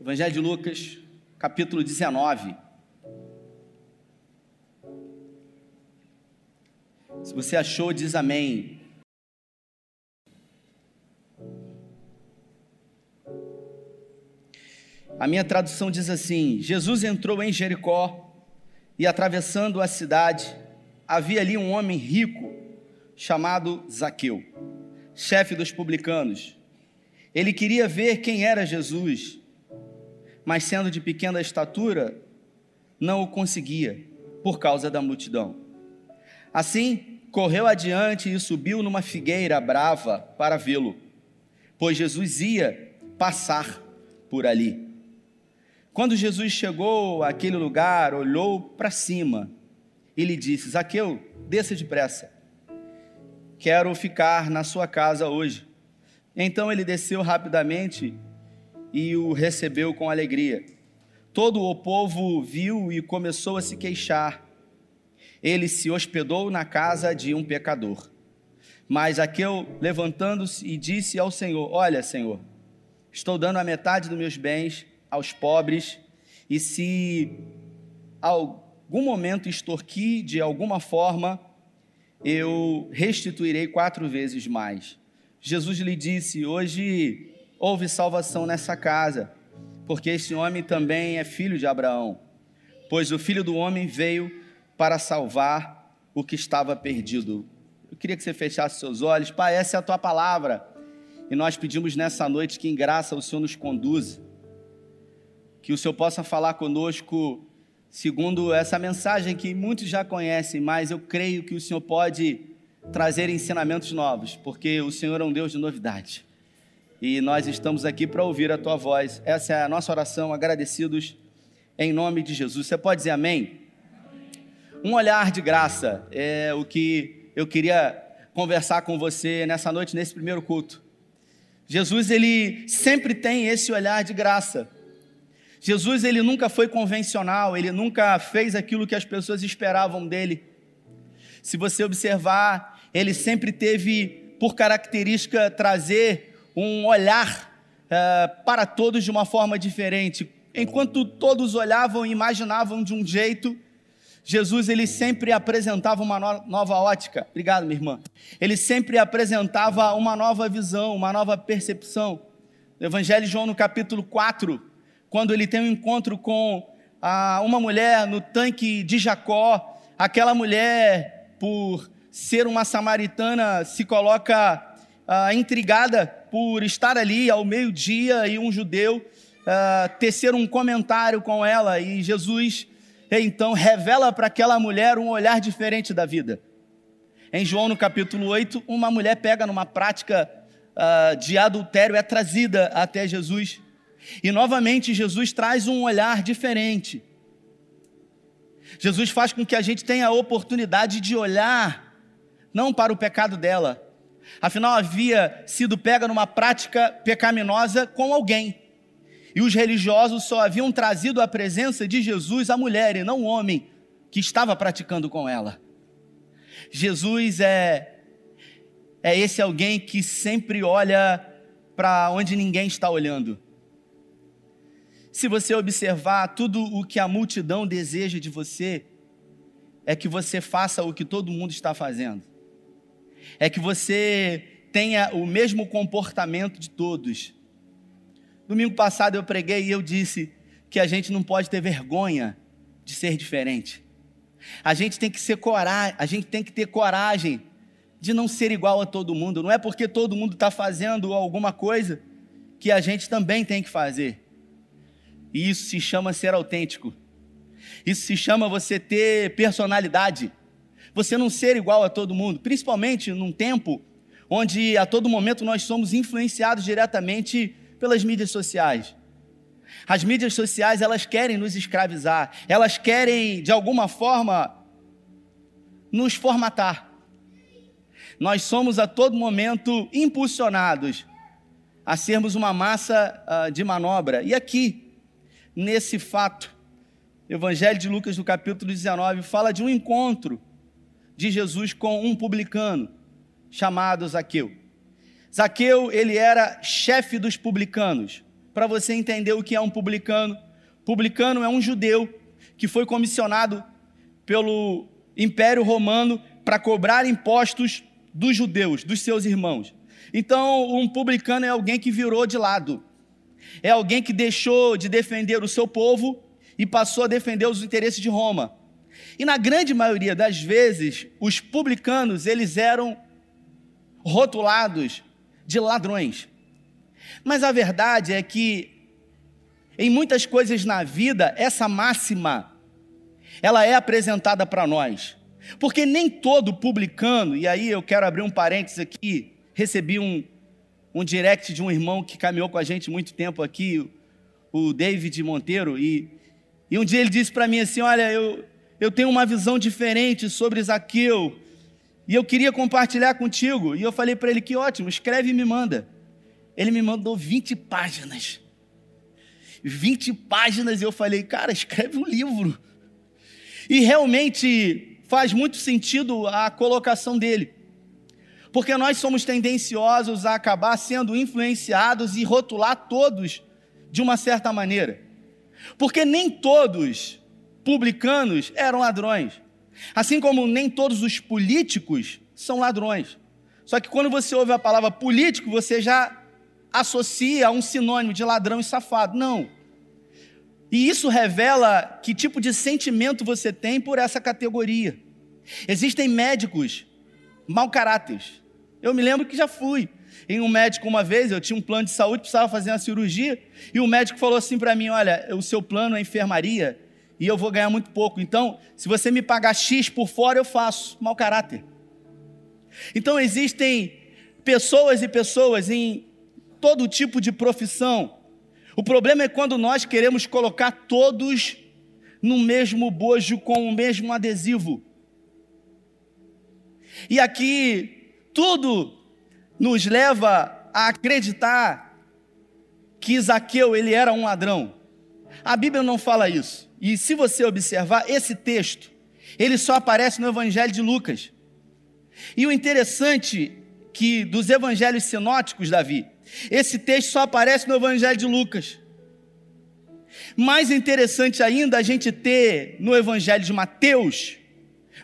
Evangelho de Lucas, capítulo 19. Se você achou, diz amém. A minha tradução diz assim: Jesus entrou em Jericó e, atravessando a cidade, havia ali um homem rico chamado Zaqueu, chefe dos publicanos. Ele queria ver quem era Jesus, mas sendo de pequena estatura, não o conseguia por causa da multidão. Assim, correu adiante e subiu numa figueira brava para vê-lo, pois Jesus ia passar por ali. Quando Jesus chegou àquele lugar, olhou para cima e lhe disse: Zaqueu, desça depressa, quero ficar na sua casa hoje. Então ele desceu rapidamente e o recebeu com alegria. Todo o povo viu e começou a se queixar. Ele se hospedou na casa de um pecador. Mas Aqueu, levantando-se, e disse ao Senhor: Olha, Senhor, estou dando a metade dos meus bens aos pobres, e se algum momento extorqui de alguma forma, eu restituirei quatro vezes mais. Jesus lhe disse: Hoje houve salvação nessa casa, porque este homem também é filho de Abraão, pois o filho do homem veio para salvar o que estava perdido. Eu queria que você fechasse seus olhos, Pai, essa é a tua palavra, e nós pedimos nessa noite que em graça o Senhor nos conduza, que o Senhor possa falar conosco segundo essa mensagem que muitos já conhecem, mas eu creio que o Senhor pode trazer ensinamentos novos, porque o Senhor é um Deus de novidade. E nós estamos aqui para ouvir a tua voz. Essa é a nossa oração, agradecidos em nome de Jesus. Você pode dizer amém? Um olhar de graça é o que eu queria conversar com você nessa noite, nesse primeiro culto. Jesus, ele sempre tem esse olhar de graça. Jesus, ele nunca foi convencional, ele nunca fez aquilo que as pessoas esperavam dele. Se você observar, ele sempre teve por característica trazer um olhar uh, para todos de uma forma diferente. Enquanto todos olhavam e imaginavam de um jeito, Jesus ele sempre apresentava uma no nova ótica. Obrigado, minha irmã. Ele sempre apresentava uma nova visão, uma nova percepção. No Evangelho de João, no capítulo 4, quando ele tem um encontro com uma mulher no tanque de Jacó, aquela mulher por ser uma samaritana, se coloca ah, intrigada por estar ali ao meio-dia e um judeu ah, tecer um comentário com ela, e Jesus então revela para aquela mulher um olhar diferente da vida. Em João, no capítulo 8, uma mulher pega numa prática ah, de adultério, é trazida até Jesus. E novamente Jesus traz um olhar diferente. Jesus faz com que a gente tenha a oportunidade de olhar não para o pecado dela. Afinal, havia sido pega numa prática pecaminosa com alguém. E os religiosos só haviam trazido à presença de Jesus a mulher e não o homem que estava praticando com ela. Jesus é é esse alguém que sempre olha para onde ninguém está olhando. Se você observar, tudo o que a multidão deseja de você é que você faça o que todo mundo está fazendo. É que você tenha o mesmo comportamento de todos. Domingo passado eu preguei e eu disse que a gente não pode ter vergonha de ser diferente. A gente tem que ser coragem, a gente tem que ter coragem de não ser igual a todo mundo. Não é porque todo mundo está fazendo alguma coisa que a gente também tem que fazer. E isso se chama ser autêntico. Isso se chama você ter personalidade. Você não ser igual a todo mundo, principalmente num tempo onde a todo momento nós somos influenciados diretamente pelas mídias sociais. As mídias sociais, elas querem nos escravizar, elas querem de alguma forma nos formatar. Nós somos a todo momento impulsionados a sermos uma massa uh, de manobra. E aqui, nesse fato. Evangelho de Lucas, no capítulo 19, fala de um encontro de Jesus com um publicano chamado Zaqueu. Zaqueu, ele era chefe dos publicanos. para você entender o que é um publicano. Publicano é um judeu que foi comissionado pelo Império Romano para cobrar impostos dos judeus, dos seus irmãos. Então, um publicano é alguém que virou de lado. É alguém que deixou de defender o seu povo e passou a defender os interesses de Roma. E na grande maioria das vezes, os publicanos, eles eram rotulados de ladrões. Mas a verdade é que em muitas coisas na vida, essa máxima ela é apresentada para nós. Porque nem todo publicano, e aí eu quero abrir um parênteses aqui, recebi um, um direct de um irmão que caminhou com a gente muito tempo aqui, o David Monteiro, e, e um dia ele disse para mim assim: Olha, eu, eu tenho uma visão diferente sobre Zaqueu, e eu queria compartilhar contigo. E eu falei para ele: Que ótimo, escreve e me manda. Ele me mandou 20 páginas. 20 páginas, e eu falei: Cara, escreve um livro. E realmente faz muito sentido a colocação dele. Porque nós somos tendenciosos a acabar sendo influenciados e rotular todos de uma certa maneira. Porque nem todos publicanos eram ladrões. Assim como nem todos os políticos são ladrões. Só que quando você ouve a palavra político, você já associa a um sinônimo de ladrão e safado. Não. E isso revela que tipo de sentimento você tem por essa categoria. Existem médicos mau caráteres. Eu me lembro que já fui em um médico uma vez, eu tinha um plano de saúde, precisava fazer uma cirurgia, e o médico falou assim para mim: Olha, o seu plano é enfermaria e eu vou ganhar muito pouco, então, se você me pagar X por fora, eu faço. Mau caráter. Então, existem pessoas e pessoas em todo tipo de profissão o problema é quando nós queremos colocar todos no mesmo bojo com o mesmo adesivo. E aqui tudo nos leva a acreditar que Zaqueu ele era um ladrão. A Bíblia não fala isso. E se você observar esse texto, ele só aparece no Evangelho de Lucas. E o interessante que dos evangelhos sinóticos, Davi, esse texto só aparece no Evangelho de Lucas. Mais interessante ainda a gente ter no Evangelho de Mateus,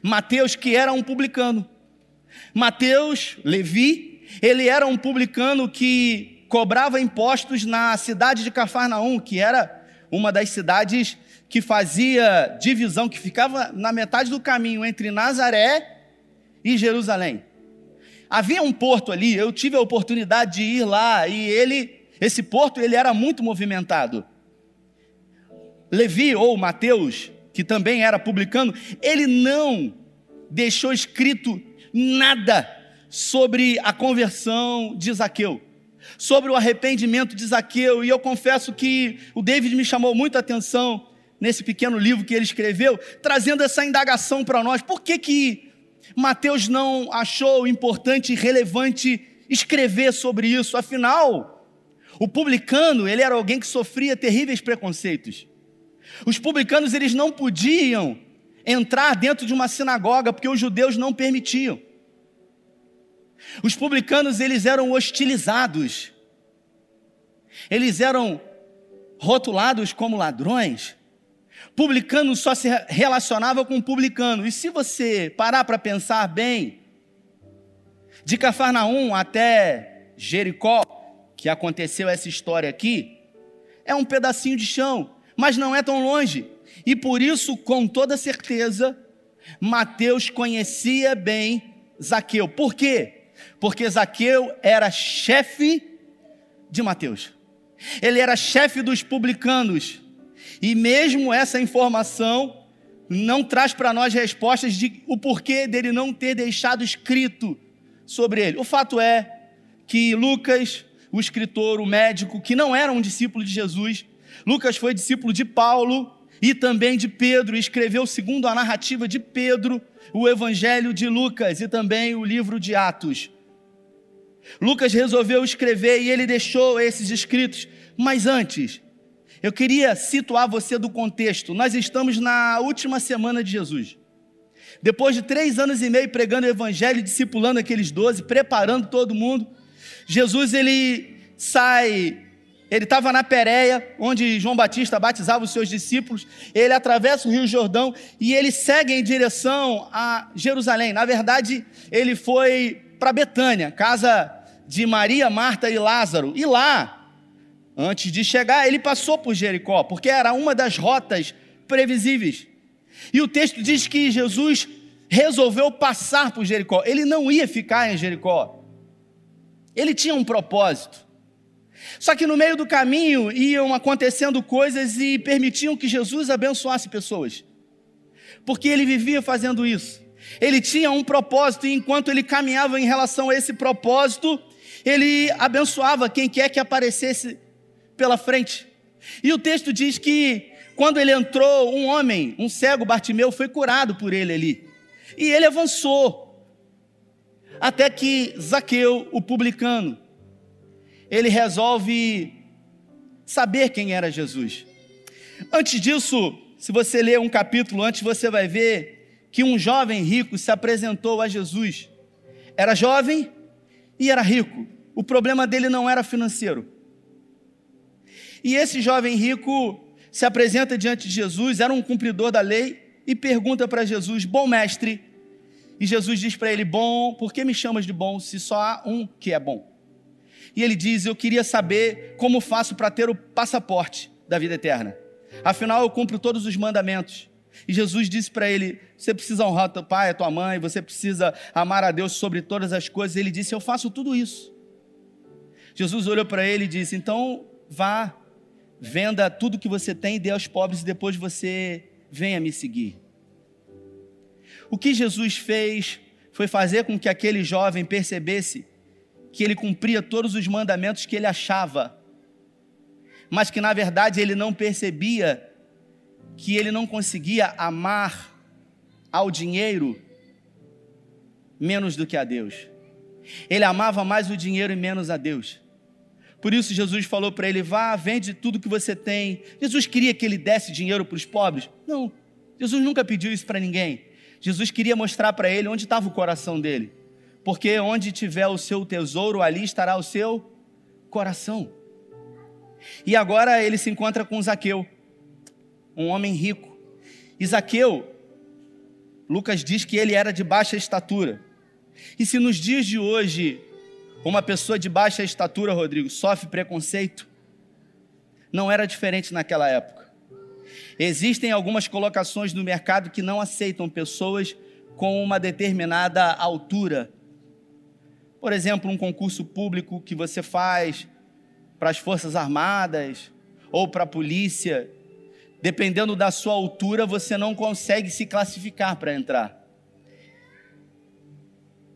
Mateus que era um publicano. Mateus, Levi, ele era um publicano que cobrava impostos na cidade de Cafarnaum, que era uma das cidades que fazia divisão, que ficava na metade do caminho entre Nazaré e Jerusalém. Havia um porto ali, eu tive a oportunidade de ir lá e ele, esse porto, ele era muito movimentado. Levi ou Mateus, que também era publicano, ele não deixou escrito nada sobre a conversão de Zaqueu, sobre o arrependimento de Zaqueu, e eu confesso que o David me chamou muita atenção nesse pequeno livro que ele escreveu, trazendo essa indagação para nós. Por que que Mateus não achou importante e relevante escrever sobre isso. Afinal, o publicano, ele era alguém que sofria terríveis preconceitos. Os publicanos, eles não podiam entrar dentro de uma sinagoga porque os judeus não permitiam. Os publicanos, eles eram hostilizados. Eles eram rotulados como ladrões. Publicano só se relacionava com publicano. E se você parar para pensar bem, de Cafarnaum até Jericó, que aconteceu essa história aqui, é um pedacinho de chão, mas não é tão longe. E por isso, com toda certeza, Mateus conhecia bem Zaqueu. Por quê? Porque Zaqueu era chefe de Mateus. Ele era chefe dos publicanos. E mesmo essa informação não traz para nós respostas de o porquê dele não ter deixado escrito sobre ele. O fato é que Lucas, o escritor, o médico, que não era um discípulo de Jesus, Lucas foi discípulo de Paulo e também de Pedro, e escreveu, segundo a narrativa de Pedro, o Evangelho de Lucas e também o livro de Atos. Lucas resolveu escrever e ele deixou esses escritos, mas antes, eu queria situar você do contexto. Nós estamos na última semana de Jesus. Depois de três anos e meio pregando o evangelho, discipulando aqueles doze, preparando todo mundo, Jesus ele sai ele estava na Pérea, onde João Batista batizava os seus discípulos. Ele atravessa o Rio Jordão e ele segue em direção a Jerusalém. Na verdade, ele foi para Betânia, casa de Maria, Marta e Lázaro. E lá, antes de chegar, ele passou por Jericó, porque era uma das rotas previsíveis. E o texto diz que Jesus resolveu passar por Jericó. Ele não ia ficar em Jericó. Ele tinha um propósito. Só que no meio do caminho iam acontecendo coisas e permitiam que Jesus abençoasse pessoas. Porque ele vivia fazendo isso. Ele tinha um propósito e enquanto ele caminhava em relação a esse propósito, ele abençoava quem quer que aparecesse pela frente. E o texto diz que quando ele entrou, um homem, um cego Bartimeu, foi curado por ele ali. E ele avançou. Até que Zaqueu, o publicano, ele resolve saber quem era Jesus. Antes disso, se você ler um capítulo antes, você vai ver que um jovem rico se apresentou a Jesus. Era jovem e era rico. O problema dele não era financeiro. E esse jovem rico se apresenta diante de Jesus, era um cumpridor da lei, e pergunta para Jesus: Bom mestre. E Jesus diz para ele: Bom, por que me chamas de bom se só há um que é bom? e ele diz: Eu queria saber como faço para ter o passaporte da vida eterna. Afinal, eu cumpro todos os mandamentos. E Jesus disse para ele: Você precisa honrar teu pai, a tua mãe, você precisa amar a Deus sobre todas as coisas. Ele disse: Eu faço tudo isso. Jesus olhou para ele e disse: Então vá, venda tudo que você tem e dê aos pobres, e depois você venha me seguir. O que Jesus fez foi fazer com que aquele jovem percebesse que ele cumpria todos os mandamentos que ele achava, mas que na verdade ele não percebia que ele não conseguia amar ao dinheiro menos do que a Deus. Ele amava mais o dinheiro e menos a Deus. Por isso Jesus falou para ele: vá, vende tudo que você tem. Jesus queria que ele desse dinheiro para os pobres? Não. Jesus nunca pediu isso para ninguém. Jesus queria mostrar para ele onde estava o coração dele porque onde tiver o seu tesouro, ali estará o seu coração. E agora ele se encontra com Zaqueu, um homem rico. Zaqueu, Lucas diz que ele era de baixa estatura. E se nos dias de hoje uma pessoa de baixa estatura, Rodrigo, sofre preconceito, não era diferente naquela época. Existem algumas colocações no mercado que não aceitam pessoas com uma determinada altura por exemplo, um concurso público que você faz para as Forças Armadas ou para a polícia, dependendo da sua altura, você não consegue se classificar para entrar.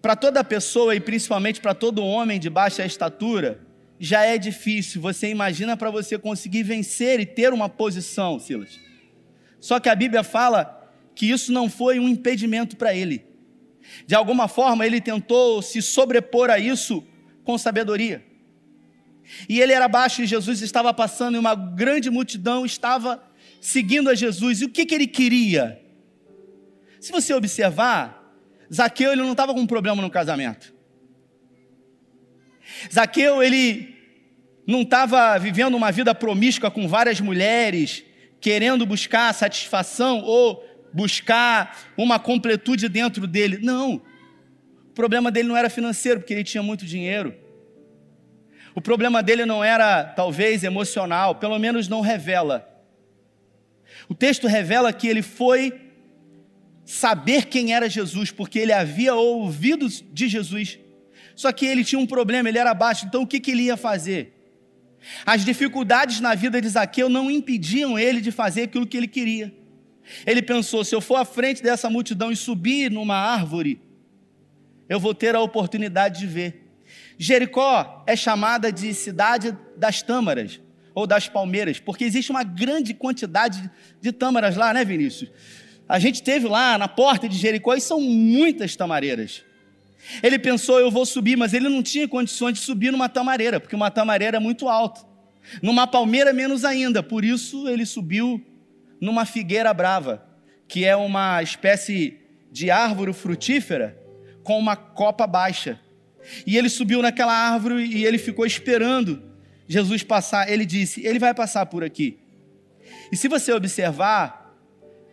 Para toda pessoa e principalmente para todo homem de baixa estatura, já é difícil. Você imagina para você conseguir vencer e ter uma posição, Silas. Só que a Bíblia fala que isso não foi um impedimento para ele. De alguma forma, ele tentou se sobrepor a isso com sabedoria. E ele era baixo e Jesus estava passando e uma grande multidão estava seguindo a Jesus. E o que, que ele queria? Se você observar, Zaqueu ele não estava com problema no casamento. Zaqueu ele não estava vivendo uma vida promíscua com várias mulheres, querendo buscar satisfação ou buscar uma completude dentro dele. Não. O problema dele não era financeiro, porque ele tinha muito dinheiro. O problema dele não era, talvez, emocional, pelo menos não revela. O texto revela que ele foi saber quem era Jesus, porque ele havia ouvido de Jesus. Só que ele tinha um problema, ele era baixo, então o que, que ele ia fazer? As dificuldades na vida de Zaqueu não impediam ele de fazer aquilo que ele queria. Ele pensou: se eu for à frente dessa multidão e subir numa árvore, eu vou ter a oportunidade de ver. Jericó é chamada de cidade das tâmaras ou das palmeiras, porque existe uma grande quantidade de tâmaras lá, né, Vinícius? A gente teve lá na porta de Jericó e são muitas tamareiras. Ele pensou, eu vou subir, mas ele não tinha condições de subir numa tamareira, porque uma tamareira é muito alta. Numa palmeira, menos ainda. Por isso, ele subiu numa figueira brava, que é uma espécie de árvore frutífera com uma copa baixa. E ele subiu naquela árvore e ele ficou esperando Jesus passar, ele disse: Ele vai passar por aqui. E se você observar,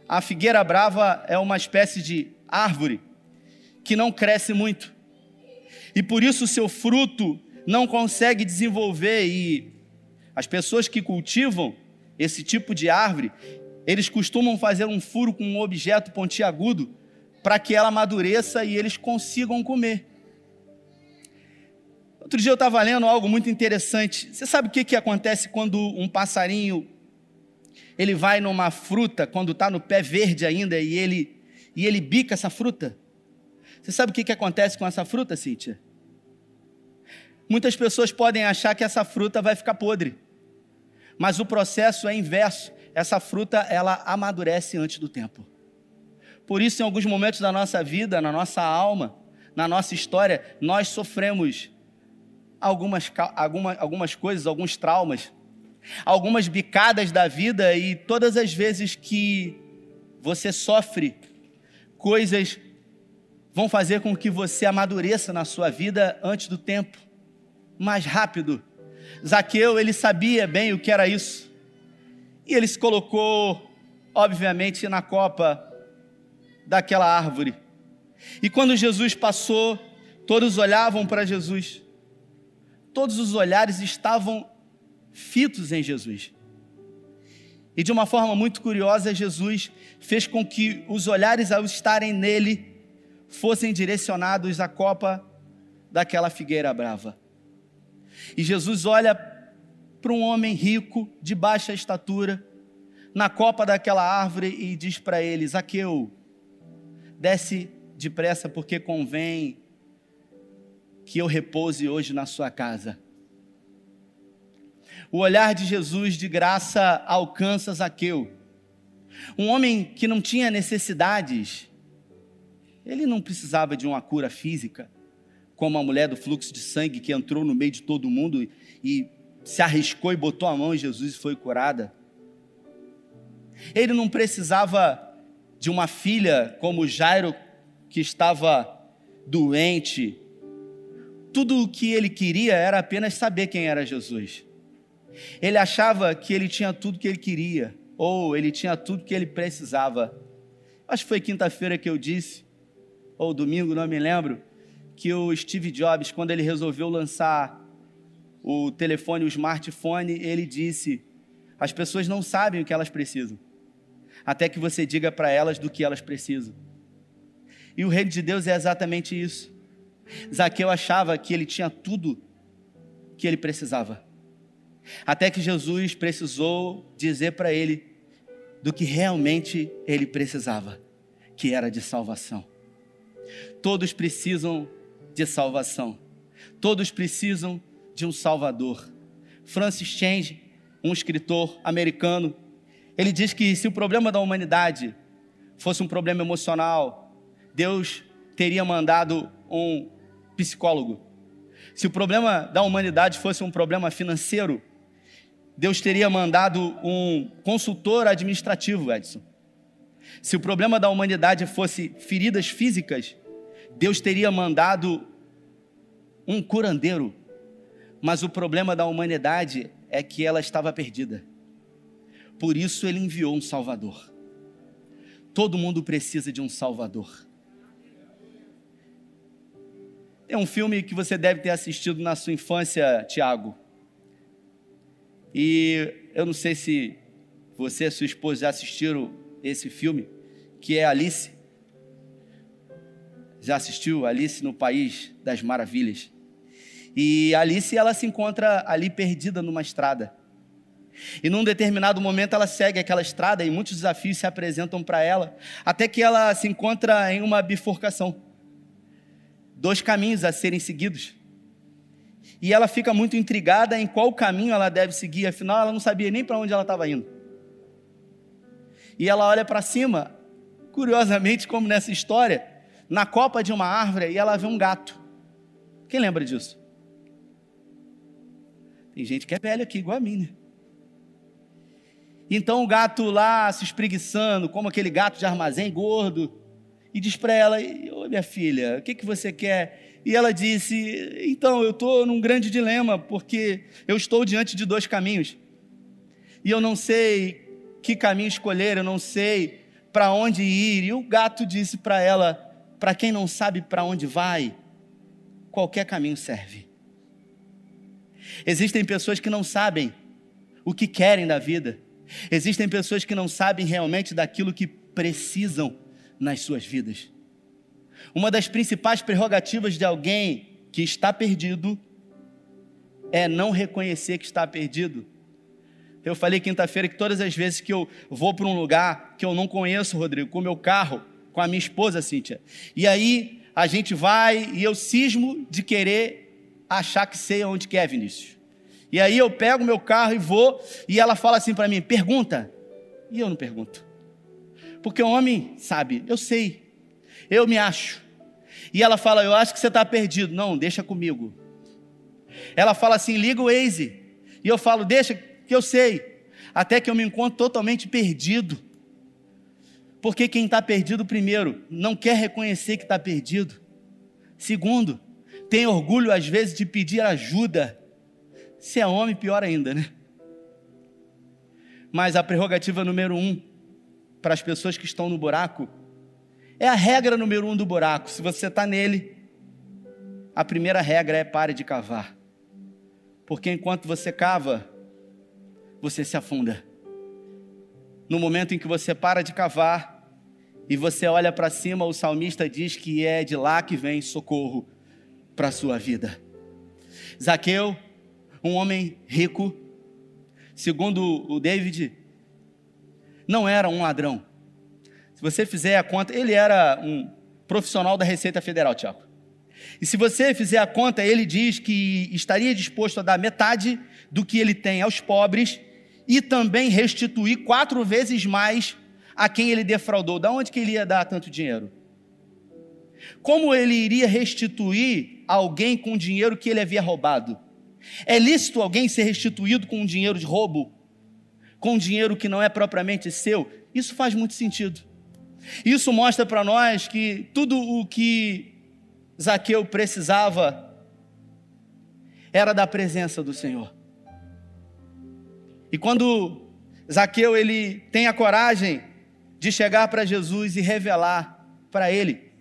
a figueira brava é uma espécie de árvore que não cresce muito. E por isso o seu fruto não consegue desenvolver e as pessoas que cultivam esse tipo de árvore, eles costumam fazer um furo com um objeto pontiagudo para que ela amadureça e eles consigam comer. Outro dia eu estava lendo algo muito interessante. Você sabe o que, que acontece quando um passarinho ele vai numa fruta quando está no pé verde ainda e ele e ele bica essa fruta? Você sabe o que, que acontece com essa fruta, Cíntia? Muitas pessoas podem achar que essa fruta vai ficar podre, mas o processo é inverso. Essa fruta ela amadurece antes do tempo. Por isso, em alguns momentos da nossa vida, na nossa alma, na nossa história, nós sofremos algumas, algumas, algumas coisas, alguns traumas, algumas bicadas da vida, e todas as vezes que você sofre coisas vão fazer com que você amadureça na sua vida antes do tempo mais rápido. Zaqueu, ele sabia bem o que era isso. E ele se colocou, obviamente, na copa daquela árvore. E quando Jesus passou, todos olhavam para Jesus. Todos os olhares estavam fitos em Jesus. E de uma forma muito curiosa, Jesus fez com que os olhares, ao estarem nele, fossem direcionados à copa daquela figueira brava. E Jesus olha para um homem rico, de baixa estatura, na copa daquela árvore e diz para ele: Zaqueu, desce depressa, porque convém que eu repouse hoje na sua casa. O olhar de Jesus de graça alcança Zaqueu. Um homem que não tinha necessidades, ele não precisava de uma cura física, como a mulher do fluxo de sangue que entrou no meio de todo mundo e se arriscou e botou a mão em Jesus e foi curada. Ele não precisava de uma filha como Jairo, que estava doente. Tudo o que ele queria era apenas saber quem era Jesus. Ele achava que ele tinha tudo que ele queria, ou ele tinha tudo que ele precisava. Acho que foi quinta-feira que eu disse, ou domingo, não me lembro, que o Steve Jobs, quando ele resolveu lançar o telefone, o smartphone, ele disse: as pessoas não sabem o que elas precisam, até que você diga para elas do que elas precisam. E o reino de Deus é exatamente isso. Zaqueu achava que ele tinha tudo que ele precisava, até que Jesus precisou dizer para ele do que realmente ele precisava, que era de salvação. Todos precisam de salvação. Todos precisam de um Salvador. Francis Change, um escritor americano, ele diz que se o problema da humanidade fosse um problema emocional, Deus teria mandado um psicólogo. Se o problema da humanidade fosse um problema financeiro, Deus teria mandado um consultor administrativo, Edson. Se o problema da humanidade fosse feridas físicas, Deus teria mandado um curandeiro, mas o problema da humanidade é que ela estava perdida. Por isso ele enviou um Salvador. Todo mundo precisa de um Salvador. Tem um filme que você deve ter assistido na sua infância, Tiago. E eu não sei se você e sua esposa já assistiram esse filme, que é Alice já assistiu Alice no País das Maravilhas. E Alice ela se encontra ali perdida numa estrada. E num determinado momento ela segue aquela estrada e muitos desafios se apresentam para ela, até que ela se encontra em uma bifurcação. Dois caminhos a serem seguidos. E ela fica muito intrigada em qual caminho ela deve seguir, afinal ela não sabia nem para onde ela estava indo. E ela olha para cima, curiosamente, como nessa história, na copa de uma árvore e ela vê um gato. Quem lembra disso? Tem gente que é velho aqui, igual a mim, né? Então o gato lá se espreguiçando, como aquele gato de armazém gordo, e diz para ela: Minha filha, o que, que você quer? E ela disse: Então, eu estou num grande dilema, porque eu estou diante de dois caminhos. E eu não sei que caminho escolher, eu não sei para onde ir. E o gato disse para ela: Para quem não sabe para onde vai, qualquer caminho serve. Existem pessoas que não sabem o que querem da vida. Existem pessoas que não sabem realmente daquilo que precisam nas suas vidas. Uma das principais prerrogativas de alguém que está perdido é não reconhecer que está perdido. Eu falei quinta-feira que todas as vezes que eu vou para um lugar que eu não conheço, Rodrigo, com o meu carro, com a minha esposa, Cíntia, e aí a gente vai e eu cismo de querer achar que sei onde quer, Vinícius. E aí eu pego meu carro e vou, e ela fala assim para mim: pergunta. E eu não pergunto. Porque o homem sabe, eu sei, eu me acho. E ela fala: Eu acho que você está perdido. Não, deixa comigo. Ela fala assim: liga o Waze. E eu falo: deixa, que eu sei. Até que eu me encontro totalmente perdido. Porque quem está perdido, primeiro, não quer reconhecer que está perdido. Segundo, tem orgulho às vezes de pedir ajuda. Se é homem, pior ainda, né? Mas a prerrogativa número um para as pessoas que estão no buraco é a regra número um do buraco. Se você está nele, a primeira regra é pare de cavar. Porque enquanto você cava, você se afunda. No momento em que você para de cavar e você olha para cima, o salmista diz que é de lá que vem socorro para a sua vida. Zaqueu, um homem rico, segundo o David, não era um ladrão. Se você fizer a conta, ele era um profissional da Receita Federal, Tiago. E se você fizer a conta, ele diz que estaria disposto a dar metade do que ele tem aos pobres e também restituir quatro vezes mais a quem ele defraudou. Da onde que ele ia dar tanto dinheiro? Como ele iria restituir alguém com dinheiro que ele havia roubado? É lícito alguém ser restituído com um dinheiro de roubo? Com dinheiro que não é propriamente seu? Isso faz muito sentido. Isso mostra para nós que tudo o que Zaqueu precisava era da presença do Senhor. E quando Zaqueu ele tem a coragem de chegar para Jesus e revelar para ele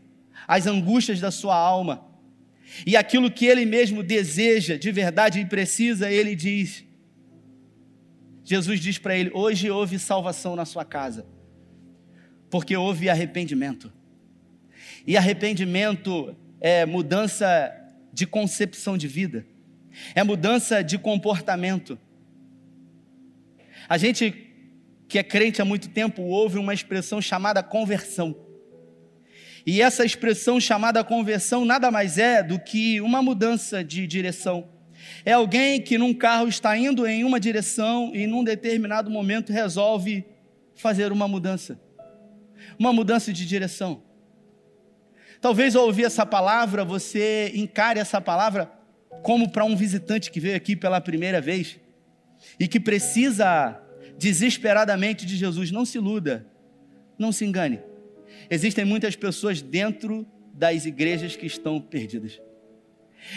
as angústias da sua alma e aquilo que ele mesmo deseja de verdade e precisa, ele diz: Jesus diz para ele: Hoje houve salvação na sua casa, porque houve arrependimento. E arrependimento é mudança de concepção de vida, é mudança de comportamento. A gente que é crente há muito tempo ouve uma expressão chamada conversão. E essa expressão chamada conversão nada mais é do que uma mudança de direção. É alguém que num carro está indo em uma direção e num determinado momento resolve fazer uma mudança. Uma mudança de direção. Talvez ao ouvir essa palavra, você encare essa palavra como para um visitante que veio aqui pela primeira vez e que precisa desesperadamente de Jesus. Não se iluda, não se engane. Existem muitas pessoas dentro das igrejas que estão perdidas.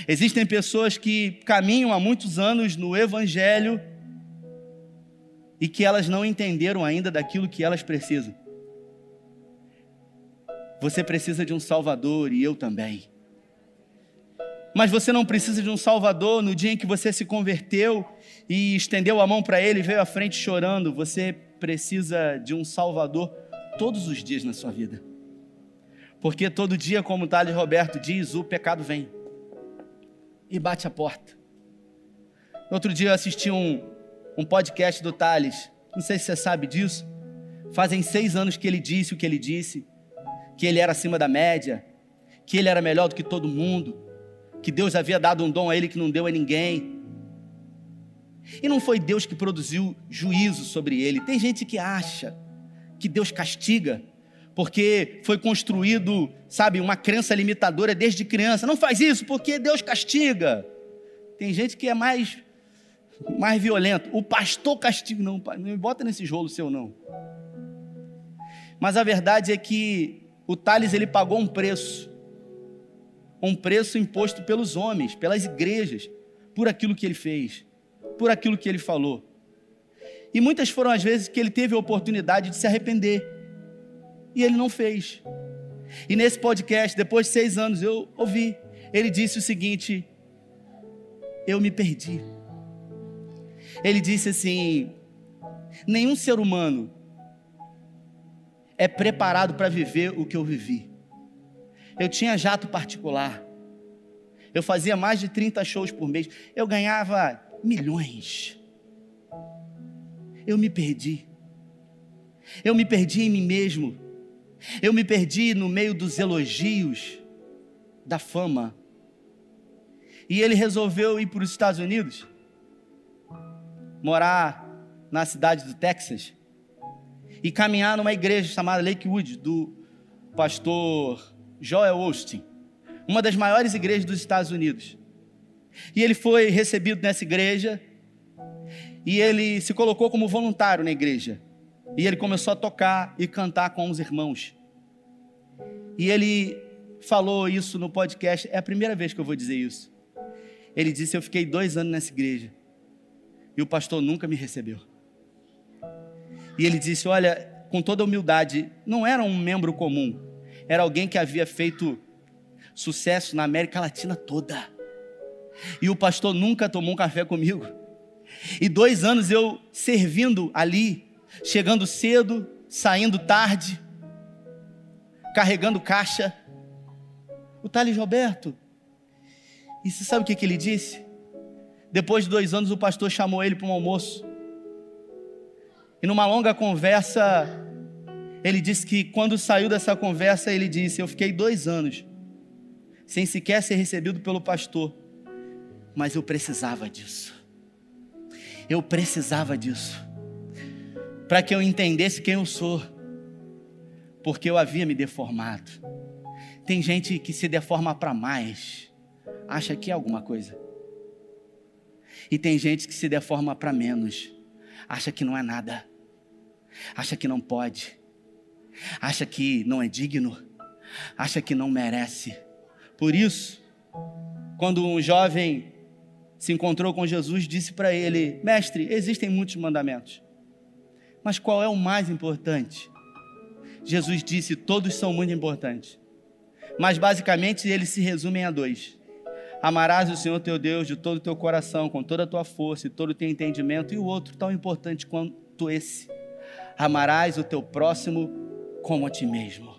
Existem pessoas que caminham há muitos anos no Evangelho e que elas não entenderam ainda daquilo que elas precisam. Você precisa de um Salvador e eu também. Mas você não precisa de um Salvador no dia em que você se converteu e estendeu a mão para Ele e veio à frente chorando. Você precisa de um Salvador todos os dias na sua vida. Porque todo dia, como Thales Roberto diz, o pecado vem e bate a porta. Outro dia eu assisti um, um podcast do Thales, não sei se você sabe disso. Fazem seis anos que ele disse o que ele disse, que ele era acima da média, que ele era melhor do que todo mundo que Deus havia dado um dom a ele que não deu a ninguém. E não foi Deus que produziu juízo sobre ele. Tem gente que acha que Deus castiga porque foi construído, sabe, uma crença limitadora desde criança. Não faz isso porque Deus castiga. Tem gente que é mais mais violento. O pastor castiga, não, não me bota nesse rolo seu não. Mas a verdade é que o Tales ele pagou um preço um preço imposto pelos homens, pelas igrejas, por aquilo que ele fez, por aquilo que ele falou. E muitas foram as vezes que ele teve a oportunidade de se arrepender, e ele não fez. E nesse podcast, depois de seis anos, eu ouvi, ele disse o seguinte: Eu me perdi. Ele disse assim: Nenhum ser humano é preparado para viver o que eu vivi. Eu tinha jato particular. Eu fazia mais de 30 shows por mês. Eu ganhava milhões. Eu me perdi. Eu me perdi em mim mesmo. Eu me perdi no meio dos elogios, da fama. E ele resolveu ir para os Estados Unidos, morar na cidade do Texas e caminhar numa igreja chamada Lakewood, do pastor Joel Austin, uma das maiores igrejas dos Estados Unidos. E ele foi recebido nessa igreja e ele se colocou como voluntário na igreja. E ele começou a tocar e cantar com os irmãos. E ele falou isso no podcast, é a primeira vez que eu vou dizer isso. Ele disse: Eu fiquei dois anos nessa igreja e o pastor nunca me recebeu. E ele disse: Olha, com toda humildade, não era um membro comum, era alguém que havia feito sucesso na América Latina toda. E o pastor nunca tomou um café comigo. E dois anos eu servindo ali, chegando cedo, saindo tarde, carregando caixa. O Thales Roberto. E você sabe o que, que ele disse? Depois de dois anos, o pastor chamou ele para um almoço. E numa longa conversa, ele disse que quando saiu dessa conversa, ele disse: Eu fiquei dois anos sem sequer ser recebido pelo pastor, mas eu precisava disso. Eu precisava disso, para que eu entendesse quem eu sou, porque eu havia me deformado. Tem gente que se deforma para mais, acha que é alguma coisa, e tem gente que se deforma para menos, acha que não é nada acha que não pode, acha que não é digno, acha que não merece. Por isso, quando um jovem se encontrou com Jesus, disse para ele: Mestre, existem muitos mandamentos, mas qual é o mais importante? Jesus disse: Todos são muito importantes, mas basicamente eles se resumem a dois. Amarás o Senhor teu Deus de todo o teu coração, com toda a tua força e todo o teu entendimento, e o outro tão importante quanto esse: amarás o teu próximo como a ti mesmo.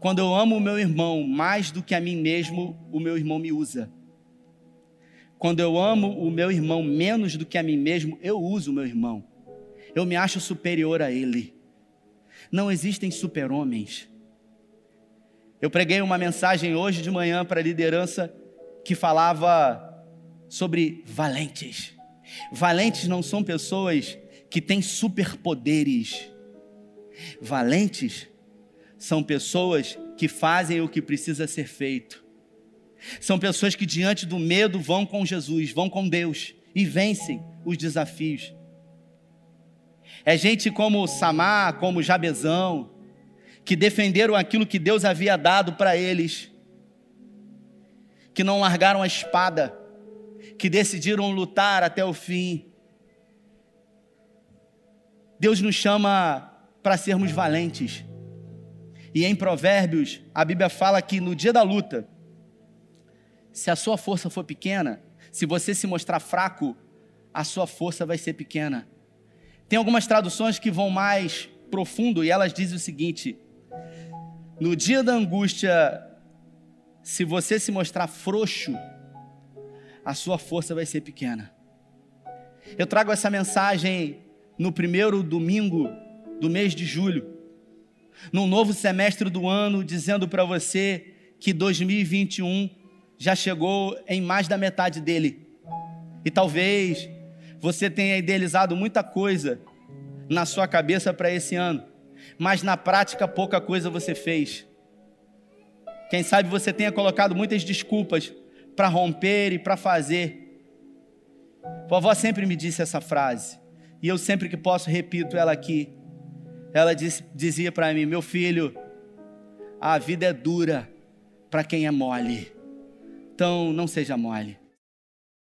Quando eu amo o meu irmão mais do que a mim mesmo, o meu irmão me usa. Quando eu amo o meu irmão menos do que a mim mesmo, eu uso o meu irmão. Eu me acho superior a ele. Não existem super-homens. Eu preguei uma mensagem hoje de manhã para a liderança que falava sobre valentes. Valentes não são pessoas que têm superpoderes. Valentes são pessoas que fazem o que precisa ser feito. São pessoas que, diante do medo, vão com Jesus, vão com Deus e vencem os desafios. É gente como Samar, como Jabezão, que defenderam aquilo que Deus havia dado para eles, que não largaram a espada, que decidiram lutar até o fim, Deus nos chama para sermos valentes. E em Provérbios, a Bíblia fala que no dia da luta, se a sua força for pequena, se você se mostrar fraco, a sua força vai ser pequena. Tem algumas traduções que vão mais profundo e elas dizem o seguinte: no dia da angústia, se você se mostrar frouxo, a sua força vai ser pequena. Eu trago essa mensagem no primeiro domingo do mês de julho, num novo semestre do ano, dizendo para você que 2021 já chegou em mais da metade dele. E talvez você tenha idealizado muita coisa na sua cabeça para esse ano, mas na prática pouca coisa você fez. Quem sabe você tenha colocado muitas desculpas para romper e para fazer. Vovó sempre me disse essa frase: e eu sempre que posso repito ela aqui. Ela diz, dizia para mim: Meu filho, a vida é dura, para quem é mole. Então, não seja mole.